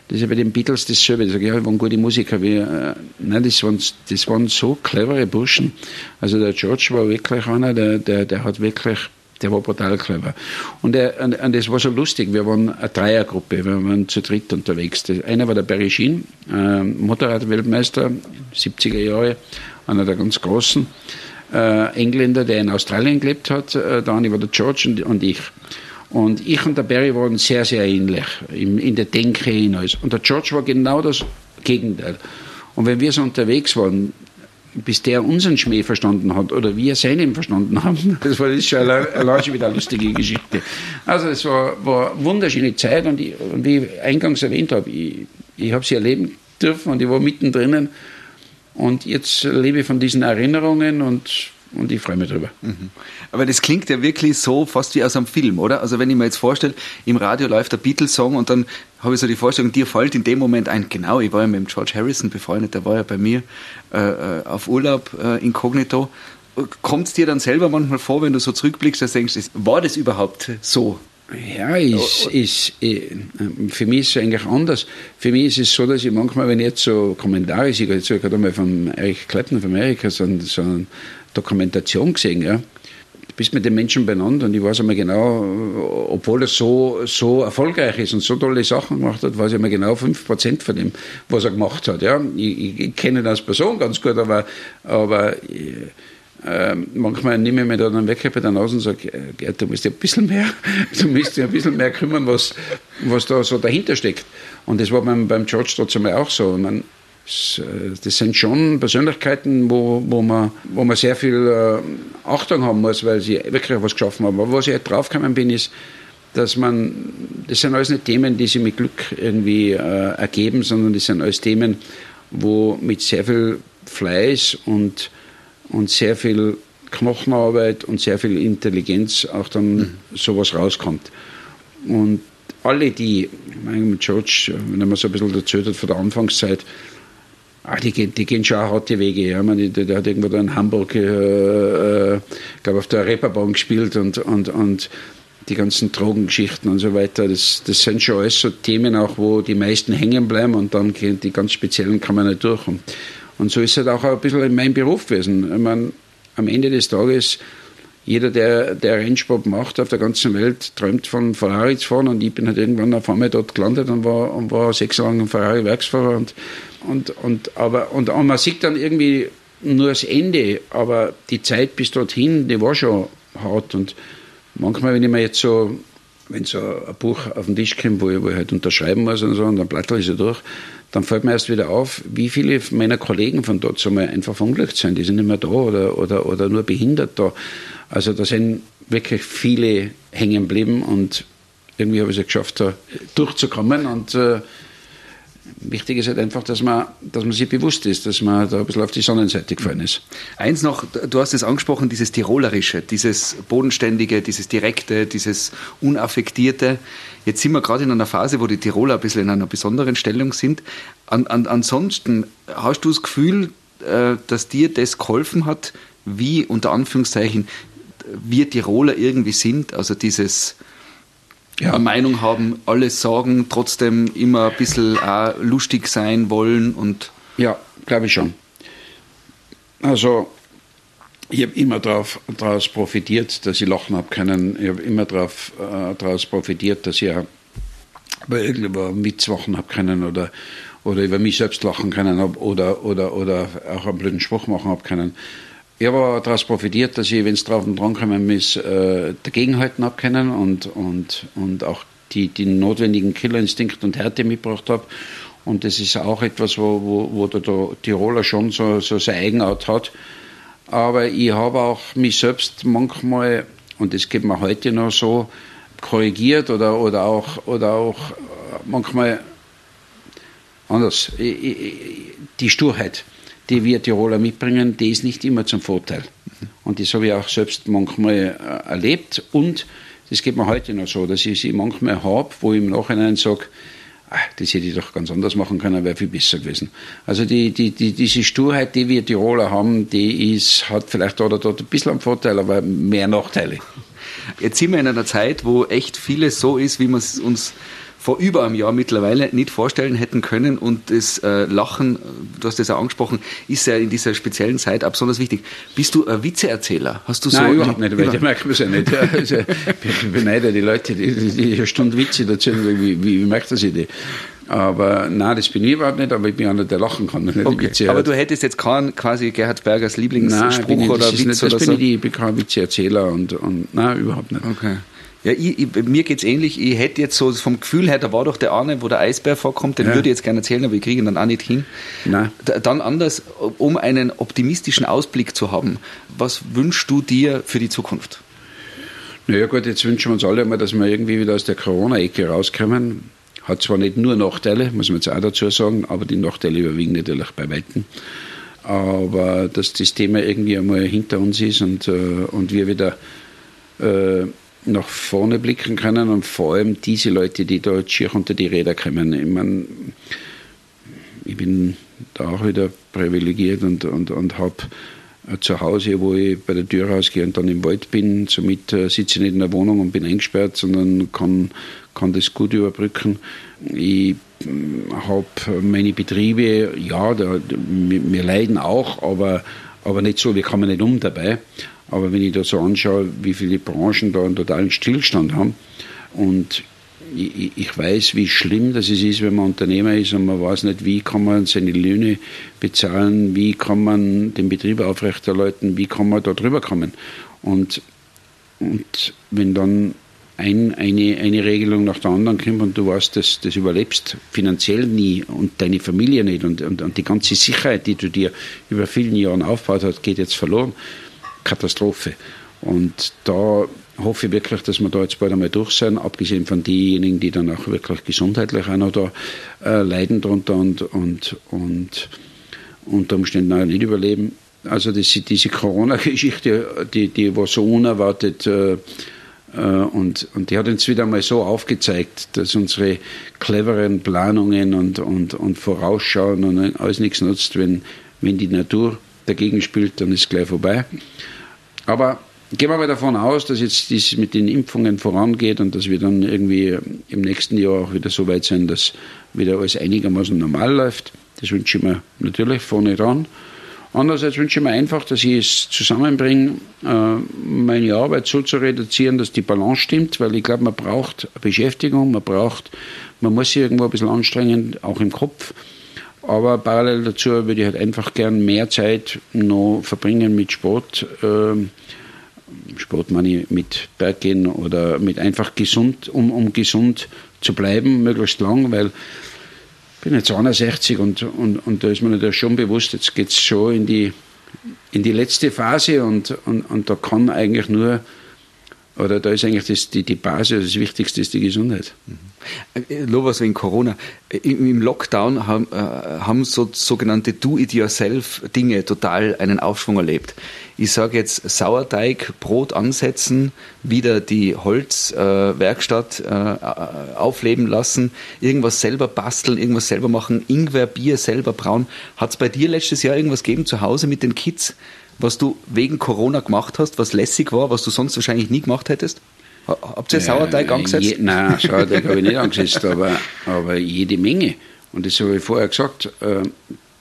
das ist ja bei den Beatles dasselbe. Die sagen, ja, wir waren gute Musiker. Wir, äh, nein, das waren, das waren so clevere Burschen. Also der George war wirklich einer, der, der, der hat wirklich, der war brutal clever. Und, er, und, und das war so lustig. Wir waren eine Dreiergruppe, wir waren zu dritt unterwegs. einer war der Barry Sheen, äh, Motorradweltmeister, 70er Jahre, einer der ganz Großen. Äh, Engländer, der in Australien gelebt hat. Äh, der eine war der George und, und ich. Und ich und der Barry waren sehr, sehr ähnlich in, in der Denke hinaus. Und der George war genau das Gegenteil. Und wenn wir so unterwegs waren, bis der unseren Schmäh verstanden hat oder wir seinen verstanden haben, das war das schon allein wieder eine lustige Geschichte. Also es war, war eine wunderschöne Zeit und, ich, und wie ich eingangs erwähnt habe, ich, ich habe sie erleben dürfen und ich war mittendrin und jetzt lebe ich von diesen Erinnerungen und und ich freue mich drüber. Mhm. Aber das klingt ja wirklich so fast wie aus einem Film, oder? Also wenn ich mir jetzt vorstelle, im Radio läuft der Beatles-Song und dann habe ich so die Vorstellung, dir fällt in dem Moment ein, genau, ich war ja mit dem George Harrison befreundet, der war ja bei mir äh, äh auf Urlaub äh, inkognito. Kommt es dir dann selber manchmal vor, wenn du so zurückblickst, dass du denkst, war das überhaupt so? Ja, ist, ist, äh, für mich ist es eigentlich anders. Für mich ist es so, dass ich manchmal, wenn ich jetzt so Kommentare sehe, jetzt ich gerade mal von Eric Clapton von Amerika so, so einen Dokumentation gesehen, ja. Du bist mit den Menschen benannt und ich weiß einmal genau, obwohl er so, so erfolgreich ist und so tolle Sachen gemacht hat, weiß ich einmal genau 5% von dem, was er gemacht hat, ja. Ich, ich, ich kenne ihn als Person ganz gut, aber, aber äh, manchmal nehme ich mir da dann weg bei der Nase und sage, äh, du musst dir ein bisschen mehr, du musst dir ein bisschen mehr kümmern, was, was da so dahinter steckt. Und das war beim, beim George trotzdem auch so. Ich meine, das sind schon Persönlichkeiten, wo, wo, man, wo man sehr viel äh, Achtung haben muss, weil sie wirklich was geschaffen haben. Aber was ich halt draufgekommen bin, ist, dass man, das sind alles nicht Themen, die sich mit Glück irgendwie äh, ergeben, sondern das sind alles Themen, wo mit sehr viel Fleiß und, und sehr viel Knochenarbeit und sehr viel Intelligenz auch dann mhm. sowas rauskommt. Und alle die, ich meine, mit George, wenn man so ein bisschen erzählt hat von der Anfangszeit, Ah, die, gehen, die gehen schon harte Wege. Ja. Man, der, der hat irgendwo da in Hamburg, äh, äh, glaube auf der Reeperbahn gespielt und, und, und die ganzen Drogengeschichten und so weiter. Das, das sind schon alles so Themen auch, wo die meisten hängen bleiben und dann gehen die ganz speziellen kann man nicht durch. Und, und so ist es halt auch ein bisschen in meinem Beruf gewesen. Ich meine, am Ende des Tages jeder, der, der Rennsport macht auf der ganzen Welt, träumt von Ferrari zu fahren und ich bin halt irgendwann auf einmal dort gelandet und war, und war sechs Jahre lang Ferrari-Werksfahrer und, und, und, aber, und, und man sieht dann irgendwie nur das Ende, aber die Zeit bis dorthin, die war schon hart und manchmal, wenn ich mir jetzt so, wenn so ein Buch auf den Tisch kommt, wo ich, wo ich halt unterschreiben muss und so, und dann blätter ich so durch, dann fällt mir erst wieder auf, wie viele meiner Kollegen von dort so mal einfach verunglückt sind. Die sind nicht mehr da oder, oder, oder nur behindert da. Also da sind wirklich viele hängen geblieben und irgendwie habe ich es geschafft, da durchzukommen. Und äh, wichtig ist halt einfach, dass man, dass man sich bewusst ist, dass man da ein bisschen auf die Sonnenseite gefallen ist. Eins noch, du hast es angesprochen, dieses Tirolerische, dieses Bodenständige, dieses Direkte, dieses Unaffektierte. Jetzt sind wir gerade in einer Phase, wo die Tiroler ein bisschen in einer besonderen Stellung sind. An, an, ansonsten, hast du das Gefühl, äh, dass dir das geholfen hat, wie unter Anführungszeichen wir Tiroler irgendwie sind, also dieses ja. Meinung haben, alles sagen, trotzdem immer ein bisschen auch lustig sein wollen und ja, glaube ich schon. Also ich habe immer daraus profitiert, dass ich lachen habe können. Ich habe immer daraus äh, profitiert, dass ich über irgendwo Witz machen habe können oder, oder über mich selbst lachen können oder, oder, oder auch einen blöden Spruch machen habe können. Ich habe daraus profitiert, dass ich, wenn es drauf und dran kommen ist, äh, dagegenhalten habe können und, und, und auch die, die notwendigen Killerinstinkte und Härte mitgebracht habe. Und das ist auch etwas, wo, wo, wo der, der Tiroler schon so, so seine Eigenart hat. Aber ich habe auch mich selbst manchmal, und das geht mir heute noch so, korrigiert oder, oder, auch, oder auch manchmal anders. Die Sturheit die wir Tiroler mitbringen, die ist nicht immer zum Vorteil. Und das habe ich auch selbst manchmal äh, erlebt. Und das geht mir heute noch so, dass ich sie manchmal habe, wo ich im Nachhinein sage, ach, das hätte ich doch ganz anders machen können, wäre viel besser gewesen. Also die, die, die, diese Sturheit, die wir Tiroler haben, die ist, hat vielleicht dort oder dort ein bisschen einen Vorteil, aber mehr Nachteile. Jetzt sind wir in einer Zeit, wo echt vieles so ist, wie man es uns vor über einem Jahr mittlerweile nicht vorstellen hätten können. Und das äh, Lachen, du hast das auch angesprochen, ist ja in dieser speziellen Zeit besonders wichtig. Bist du ein Witzeerzähler? Hast du Nein, so überhaupt nicht, weil das merkt man es ja nicht. Ja, also, ich beneide die Leute, die, die, die eine Stunde Witze erzählen, wie, wie, wie merkt das die? Aber nein, das bin ich überhaupt nicht, aber ich bin einer, der lachen kann. Nicht okay. Aber du hättest jetzt keinen quasi Gerhard Bergers Lieblingsspruch nein, oder Witz nicht, das oder bin so? Ich, ich bin kein Witzeerzähler und, und nein, überhaupt nicht. Okay. Ja, ich, ich, mir geht's ähnlich. Ich hätte jetzt so vom Gefühl her, da war doch der eine, wo der Eisbär vorkommt, den Ja. würde ich jetzt gerne erzählen, aber ich kriege ihn dann auch nicht hin. Nein. Da- Dann anders, um einen optimistischen Ausblick zu haben. Was wünschst du dir für die Zukunft? Naja gut, jetzt wünschen wir uns alle mal, dass wir irgendwie wieder aus der Corona-Ecke rauskommen. Hat zwar nicht nur Nachteile, muss man jetzt auch dazu sagen, aber die Nachteile überwiegen natürlich bei Weitem. Aber dass das Thema irgendwie einmal hinter uns ist und, äh, und wir wieder äh, nach vorne blicken können und vor allem diese Leute, die da jetzt schier unter die Räder kommen. Ich meine, ich bin da auch wieder privilegiert und, und, und habe zu Hause, wo ich bei der Tür rausgehe und dann im Wald bin. Somit äh, sitze ich nicht in der Wohnung und bin eingesperrt, sondern kann, kann das gut überbrücken. Ich habe meine Betriebe, ja, da, wir, leiden auch, aber, aber nicht so, wir kommen nicht um dabei. Aber wenn ich da so anschaue, wie viele Branchen da einen totalen Stillstand haben und ich, ich weiß, wie schlimm das ist, wenn man Unternehmer ist und man weiß nicht, wie kann man seine Löhne bezahlen, wie kann man den Betrieb aufrechterhalten, wie kann man da drüber kommen. Und, und wenn dann ein, eine, eine Regelung nach der anderen kommt und du weißt, dass das überlebst finanziell nie und deine Familie nicht und, und, und die ganze Sicherheit, die du dir über vielen Jahren aufgebaut hast, geht jetzt verloren. Katastrophe. Und da hoffe ich wirklich, dass wir da jetzt bald einmal durch sind, abgesehen von denjenigen, die dann auch wirklich gesundheitlich auch noch da äh, leiden drunter und, und, und unter Umständen auch nicht überleben. Also das, diese Corona-Geschichte, die, die war so unerwartet äh, und, und die hat uns wieder mal so aufgezeigt, dass unsere cleveren Planungen und, und, und Vorausschauen und alles nichts nutzt, wenn, wenn die Natur dagegen spielt, dann ist es gleich vorbei. Aber gehen wir mal davon aus, dass jetzt dies mit den Impfungen vorangeht und dass wir dann irgendwie im nächsten Jahr auch wieder so weit sind, dass wieder alles einigermaßen normal läuft. Das wünsche ich mir natürlich vorne dran. Andererseits wünsche ich mir einfach, dass ich es zusammenbringe, äh, meine Arbeit so zu reduzieren, dass die Balance stimmt, weil ich glaube, man braucht Beschäftigung, man braucht, man muss sich irgendwo ein bisschen anstrengen, auch im Kopf. Aber parallel dazu würde ich halt einfach gern mehr Zeit noch verbringen mit Sport. ähm, Sport meine ich mit Berggehen oder mit einfach gesund, um, um gesund zu bleiben, möglichst lang, weil bin jetzt 61 und, und, und da ist mir natürlich schon bewusst, jetzt geht es schon in die, in die letzte Phase und, und, und da kann eigentlich nur, oder da ist eigentlich das, die, die Basis, das Wichtigste ist die Gesundheit. Äh, Nur was wegen Corona. Im im Lockdown haben, äh, haben so sogenannte Do-it-yourself-Dinge total einen Aufschwung erlebt. Ich sage jetzt Sauerteig, Brot ansetzen, wieder die Holzwerkstatt äh, äh, aufleben lassen, irgendwas selber basteln, irgendwas selber machen, Ingwer, Bier selber brauen. Hat es bei dir letztes Jahr irgendwas gegeben zu Hause mit den Kids, was du wegen Corona gemacht hast, was lässig war, was du sonst wahrscheinlich nie gemacht hättest? Ha- Habt ihr Sauerteig Äh, angesetzt? Je, nein, Sauerteig habe ich nicht angesetzt, aber, aber jede Menge. Und das habe ich vorher gesagt, äh,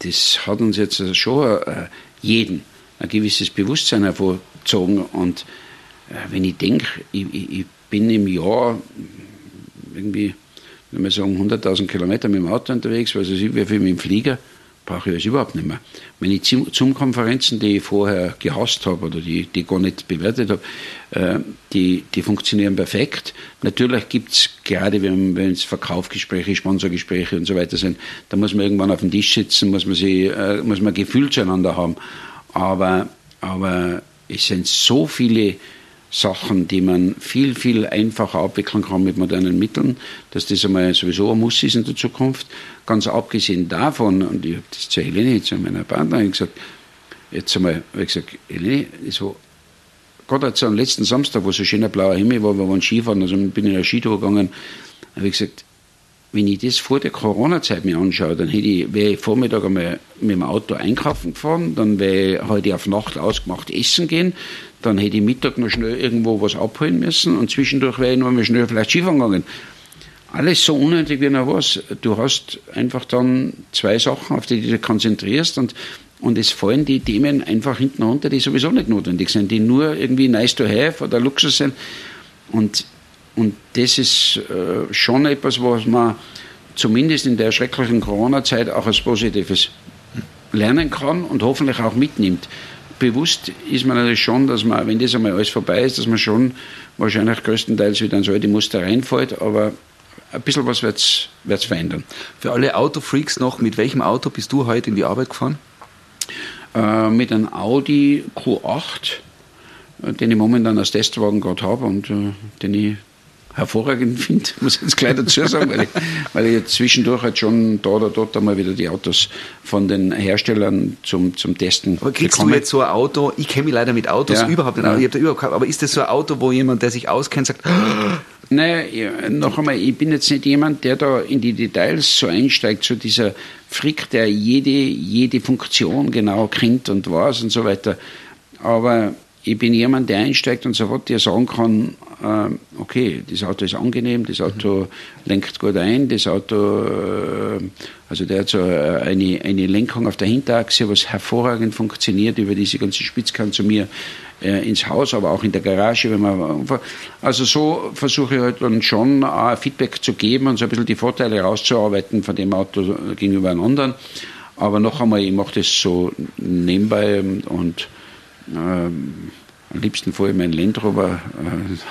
das hat uns jetzt schon äh, jeden ein gewisses Bewusstsein hervorgezogen. Und äh, wenn ich denke, ich, ich, ich bin im Jahr irgendwie, wenn wir sagen, 100.000 Kilometer mit dem Auto unterwegs, weiß ich, wie viel mit dem Flieger, brauche ich das überhaupt nicht mehr. Meine Zoom- Zoom-Konferenzen, die ich vorher gehasst habe oder die, die ich gar nicht bewertet habe, äh, die, die funktionieren perfekt. Natürlich gibt es, gerade wenn wenn es Verkaufsgespräche, Sponsorgespräche und so weiter sind, da muss man irgendwann auf dem Tisch sitzen, muss man, sie, äh, muss man Gefühl zueinander haben. Aber, aber es sind so viele Sachen, die man viel, viel einfacher abwickeln kann mit modernen Mitteln, dass das einmal sowieso ein Muss ist in der Zukunft. Ganz abgesehen davon, und ich habe das zu Helene, zu meiner Partnerin gesagt, jetzt einmal, habe ich gesagt, Helene, so, gerade jetzt am letzten Samstag, wo so schöner blauer Himmel war, wir waren Skifahren, also bin in eine Skitour gegangen, habe ich gesagt, wenn ich das vor der Corona-Zeit mir anschaue, dann hätte ich, wäre ich Vormittag einmal mit dem Auto einkaufen gefahren, dann wäre ich heute auf Nacht ausgemacht essen gehen, dann hätte ich Mittag noch schnell irgendwo was abholen müssen und zwischendurch wäre ich noch mal schnell vielleicht Skifahren gegangen. Alles so unnötig wie noch was. Du hast einfach dann zwei Sachen, auf die du dich konzentrierst und, und es fallen die Themen einfach hinten runter, die sowieso nicht notwendig sind, die nur irgendwie nice to have oder Luxus sind. Und und das ist äh, schon etwas, was man zumindest in der schrecklichen Corona-Zeit auch als Positives lernen kann und hoffentlich auch mitnimmt. Bewusst ist man natürlich schon, dass man, wenn das einmal alles vorbei ist, dass man schon wahrscheinlich größtenteils wieder in so alte Muster reinfällt, aber ein bisschen was wird es verändern. Für alle Autofreaks noch, mit welchem Auto bist du heute in die Arbeit gefahren? Äh, mit einem Audi Q8, äh, den ich momentan als Testwagen gerade habe und äh, den ich hervorragend finde, muss ich jetzt gleich dazu sagen, weil ich, weil ich jetzt zwischendurch halt schon da oder dort einmal wieder die Autos von den Herstellern zum, zum Testen Aber kriegst bekomme. du jetzt so ein Auto, ich kenne mich leider mit Autos ja, überhaupt nicht ja. ich da überhaupt, aber ist das so ein Auto, wo jemand, der sich auskennt, sagt, naja, noch einmal, ich bin jetzt nicht jemand, der da in die Details so einsteigt, so dieser Frick, der jede, jede Funktion genau kennt und weiß und so weiter. Aber ich bin jemand, der einsteigt und sofort dir sagen kann, okay, das Auto ist angenehm, das Auto lenkt gut ein, das Auto, äh, also der hat so eine, eine Lenkung auf der Hinterachse, was hervorragend funktioniert über diese ganze Spitzkante zu mir äh, ins Haus, aber auch in der Garage, wenn man, also so versuche ich halt dann schon äh, Feedback zu geben und so ein bisschen die Vorteile rauszuarbeiten von dem Auto gegenüber einem anderen. Aber noch einmal, ich mache das so nebenbei und ähm, am liebsten fahre ich meinen Land Rover,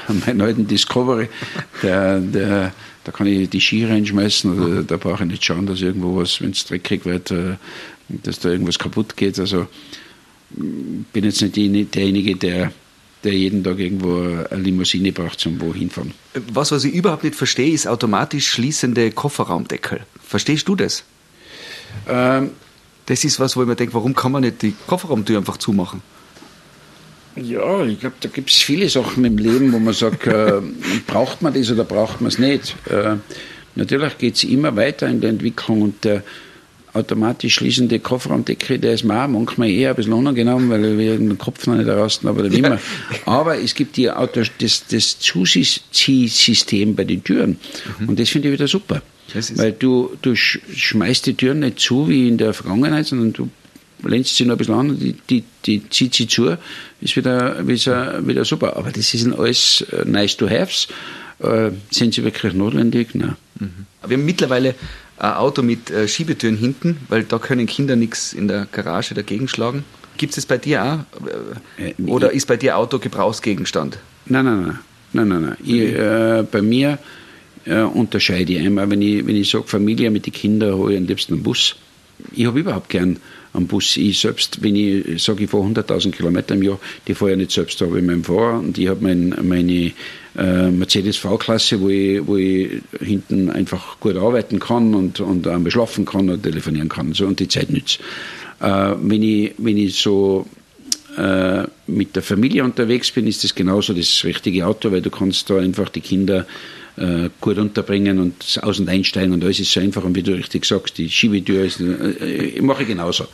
äh, meinen alten Discovery. Der, der, da kann ich die Ski reinschmeißen, oder, da brauche ich nicht schauen, dass irgendwo was, wenn es dreckig wird, äh, dass da irgendwas kaputt geht. Also bin jetzt nicht derjenige, der, der jeden Tag irgendwo eine Limousine braucht zum wohin fahren. Was, was ich überhaupt nicht verstehe, ist automatisch schließende Kofferraumdeckel. Verstehst du das? Ähm, das ist was, wo ich mir denke, warum kann man nicht die Kofferraumtür einfach zumachen? Ja, ich glaube, da gibt es viele Sachen im Leben, wo man sagt, äh, braucht man das oder braucht man es nicht. Äh, natürlich geht es immer weiter in der Entwicklung und der automatisch schließende Kofferraumdeckel, der ist mir auch manchmal eher ein bisschen unangenehm, weil wir den Kopf noch nicht rasten, aber wie immer. Aber es gibt die Auto, das, das Zuziehsystem bei den Türen mhm. und das finde ich wieder super. Weil du, du schmeißt die Türen nicht zu wie in der Vergangenheit, sondern du lenzt sie noch ein bisschen an, die, die, die zieht sie zu, ist wieder, wieder, wieder super. Aber das sind alles äh, nice to haves. Äh, sind sie wirklich notwendig? Nein. Mhm. Wir haben mittlerweile ein Auto mit äh, Schiebetüren hinten, weil da können Kinder nichts in der Garage dagegen schlagen. Gibt es das bei dir auch? Oder ist bei dir Auto Gebrauchsgegenstand? Nein, nein, nein. nein, nein, nein. Ich, äh, bei mir äh, unterscheide ich einmal, wenn ich, wenn ich sage Familie mit den Kindern, hole ich am liebsten einen Bus. Ich habe überhaupt gern am Bus. Ich selbst, wenn ich sage, ich fahre 100.000 Kilometer im Jahr, die fahre ich nicht selbst, da habe ich meinen Fahrer und ich habe mein, meine äh, Mercedes V-Klasse, wo ich, wo ich hinten einfach gut arbeiten kann und, und einmal schlafen kann und telefonieren kann so, und die Zeit nützt. Äh, wenn, ich, wenn ich so äh, mit der Familie unterwegs bin, ist das genauso das richtige Auto, weil du kannst da einfach die Kinder äh, gut unterbringen und aus- und einsteigen und alles ist so einfach. Und wie du richtig sagst, die Schiebetür ist, äh, mache ich genauso.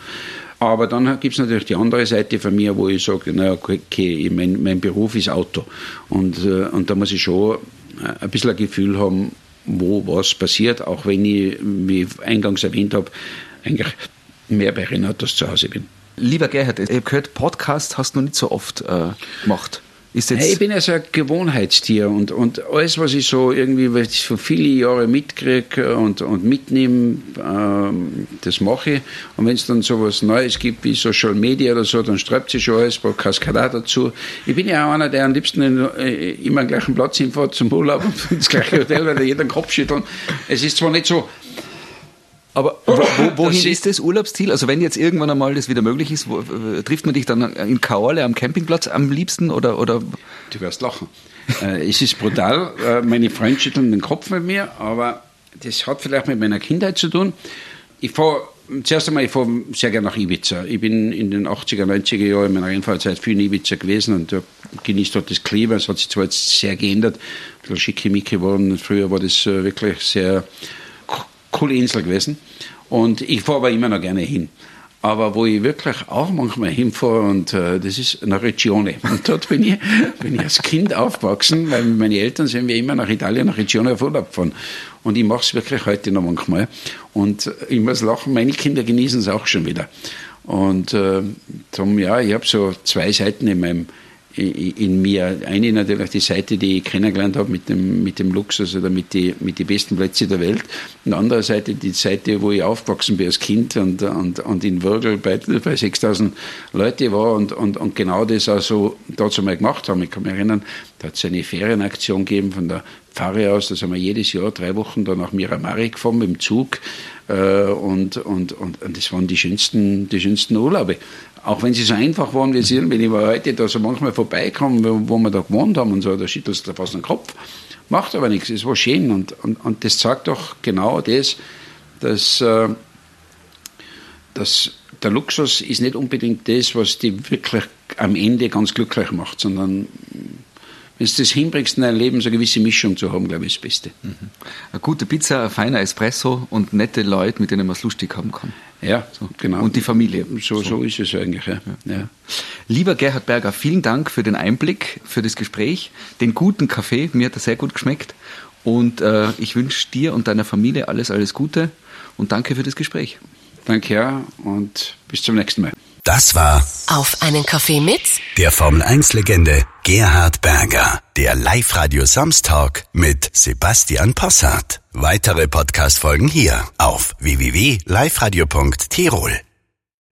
Aber dann gibt es natürlich die andere Seite von mir, wo ich sage, naja, okay, mein, mein Beruf ist Auto. Und, äh, und da muss ich schon ein bisschen ein Gefühl haben, wo was passiert, auch wenn ich, wie ich eingangs erwähnt habe, eigentlich mehr bei Renatos zu Hause bin. Lieber Gerhard, ich habe gehört, Podcast hast du noch nicht so oft äh, gemacht. Ist jetzt ich bin ja so ein Gewohnheitstier und, und alles, was ich so irgendwie, was ich so viele Jahre mitkriege und, und mitnehme, ähm, das mache ich. Und wenn es dann so was Neues gibt wie Social Media oder so, dann sträubt sich schon alles, Podcast gehört dazu. Ich bin ja auch einer, der am liebsten in, äh, immer am gleichen Platz hinfährt zum Urlaub und ins gleiche Hotel, weil jeder den Kopf schüttelt. Es ist zwar nicht so Aber wo, wohin das ist das Urlaubsziel? Also wenn jetzt irgendwann einmal das wieder möglich ist, wo, äh, trifft man dich dann in Kaorle am Campingplatz am liebsten oder? oder? Du wirst lachen. äh, es ist brutal. Äh, meine Freunde schütteln den Kopf mit mir, aber das hat vielleicht mit meiner Kindheit zu tun. Ich fahre zuerst einmal, ich fahre sehr gerne nach Ibiza. Ich bin in den 80er, 90er Jahren in meiner Rennfahrzeit viel in Ibiza gewesen und genieße dort das Klima. Es hat sich zwar jetzt sehr geändert, ein bisschen schickimicki geworden. Früher war das äh, wirklich sehr coole Insel gewesen. Und ich fahre aber immer noch gerne hin. Aber wo ich wirklich auch manchmal hinfahre, und äh, das ist nach Regione. Und dort bin ich, bin ich als Kind aufgewachsen, weil meine Eltern sind wir immer nach Italien, nach Regione auf Urlaub gefahren. Und ich mache es wirklich heute noch manchmal. Und ich muss lachen, meine Kinder genießen es auch schon wieder. Und äh, darum, ja, ich habe so zwei Seiten in meinem in mir. Eine natürlich die Seite, die ich kennengelernt habe mit dem, mit dem Luxus oder mit den mit die besten Plätzen der Welt. Und andere Seite die Seite, wo ich aufgewachsen bin als Kind und, und, und in Würgel bei, bei 6000 Leute war und, und, und genau das also dazu mal gemacht haben. Ich kann mich erinnern, da hat es eine Ferienaktion gegeben von der Pfarre aus, da sind wir jedes Jahr drei Wochen da nach Miramari gefahren mit dem Zug. Äh, und, und, und, und das waren die schönsten, die schönsten Urlaube. Auch wenn sie so einfach waren wie sie, wenn ich heute da so manchmal vorbeikomme, wo, wo wir da gewohnt haben und so, da schüttelst du fast den Kopf. Macht aber nichts, es war schön. Und, und, und das sagt doch genau das, dass, äh, dass der Luxus ist nicht unbedingt das, was die wirklich am Ende ganz glücklich macht, sondern wenn du das hinbringst in dein Leben, so eine gewisse Mischung zu haben, glaube ich, ist das Beste. Mhm. Eine gute Pizza, ein feiner Espresso und nette Leute, mit denen man es lustig haben kann. Ja, so. genau. Und die Familie. So, so. so ist es eigentlich, ja. Ja. ja. Lieber Gerhard Berger, vielen Dank für den Einblick, für das Gespräch, den guten Kaffee, mir hat er sehr gut geschmeckt. Und äh, ich wünsche dir und deiner Familie alles, alles Gute und danke für das Gespräch. Danke, ja, und bis zum nächsten Mal. Das war Auf einen Kaffee mit der Formel 1 Legende Gerhard Berger, der Live-Radio Samstag mit Sebastian Possart. Weitere Podcast-Folgen hier auf www.liveradio.tirol.